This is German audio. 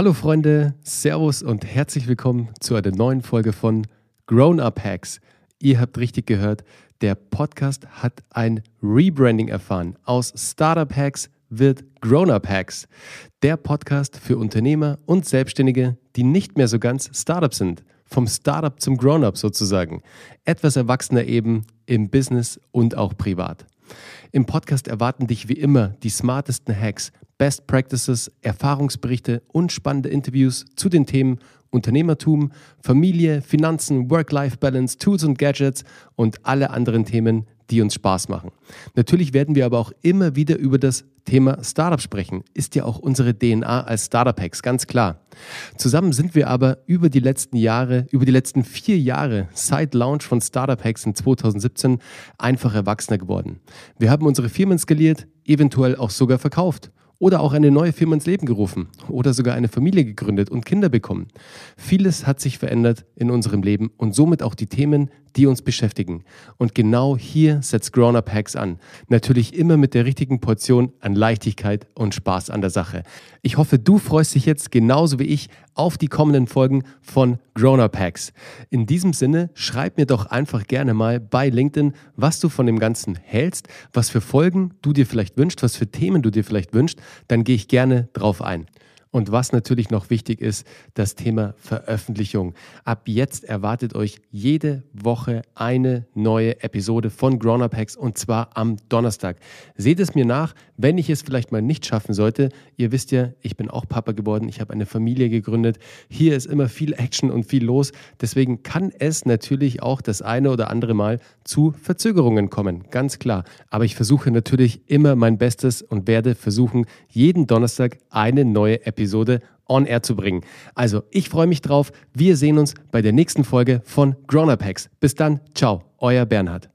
Hallo Freunde, Servus und herzlich willkommen zu einer neuen Folge von Grown Up Hacks. Ihr habt richtig gehört, der Podcast hat ein Rebranding erfahren. Aus Startup Hacks wird Grown Up Hacks. Der Podcast für Unternehmer und Selbstständige, die nicht mehr so ganz Startup sind. Vom Startup zum Grown Up sozusagen. Etwas erwachsener eben im Business und auch privat. Im Podcast erwarten dich wie immer die smartesten Hacks, Best Practices, Erfahrungsberichte und spannende Interviews zu den Themen Unternehmertum, Familie, Finanzen, Work-Life-Balance, Tools und Gadgets und alle anderen Themen, die uns Spaß machen. Natürlich werden wir aber auch immer wieder über das Thema Startup sprechen. Ist ja auch unsere DNA als Startup-Hacks, ganz klar. Zusammen sind wir aber über die letzten Jahre, über die letzten vier Jahre seit Launch von Startup Hacks in 2017 einfach erwachsener geworden. Wir haben unsere Firmen skaliert, eventuell auch sogar verkauft oder auch eine neue Firma ins Leben gerufen oder sogar eine Familie gegründet und Kinder bekommen. Vieles hat sich verändert in unserem Leben und somit auch die Themen, die uns beschäftigen. Und genau hier setzt Grown Up Hacks an. Natürlich immer mit der richtigen Portion an Leichtigkeit und Spaß an der Sache. Ich hoffe, du freust dich jetzt genauso wie ich auf die kommenden Folgen von Grown Up Hacks. In diesem Sinne, schreib mir doch einfach gerne mal bei LinkedIn, was du von dem Ganzen hältst, was für Folgen du dir vielleicht wünschst, was für Themen du dir vielleicht wünschst. Dann gehe ich gerne drauf ein. Und was natürlich noch wichtig ist, das Thema Veröffentlichung. Ab jetzt erwartet euch jede Woche eine neue Episode von Grown Up Hacks und zwar am Donnerstag. Seht es mir nach, wenn ich es vielleicht mal nicht schaffen sollte. Ihr wisst ja, ich bin auch Papa geworden, ich habe eine Familie gegründet. Hier ist immer viel Action und viel los. Deswegen kann es natürlich auch das eine oder andere Mal zu Verzögerungen kommen, ganz klar. Aber ich versuche natürlich immer mein Bestes und werde versuchen, jeden Donnerstag eine neue Episode Episode on air zu bringen. Also, ich freue mich drauf. Wir sehen uns bei der nächsten Folge von Grown Up Hacks. Bis dann, ciao, euer Bernhard.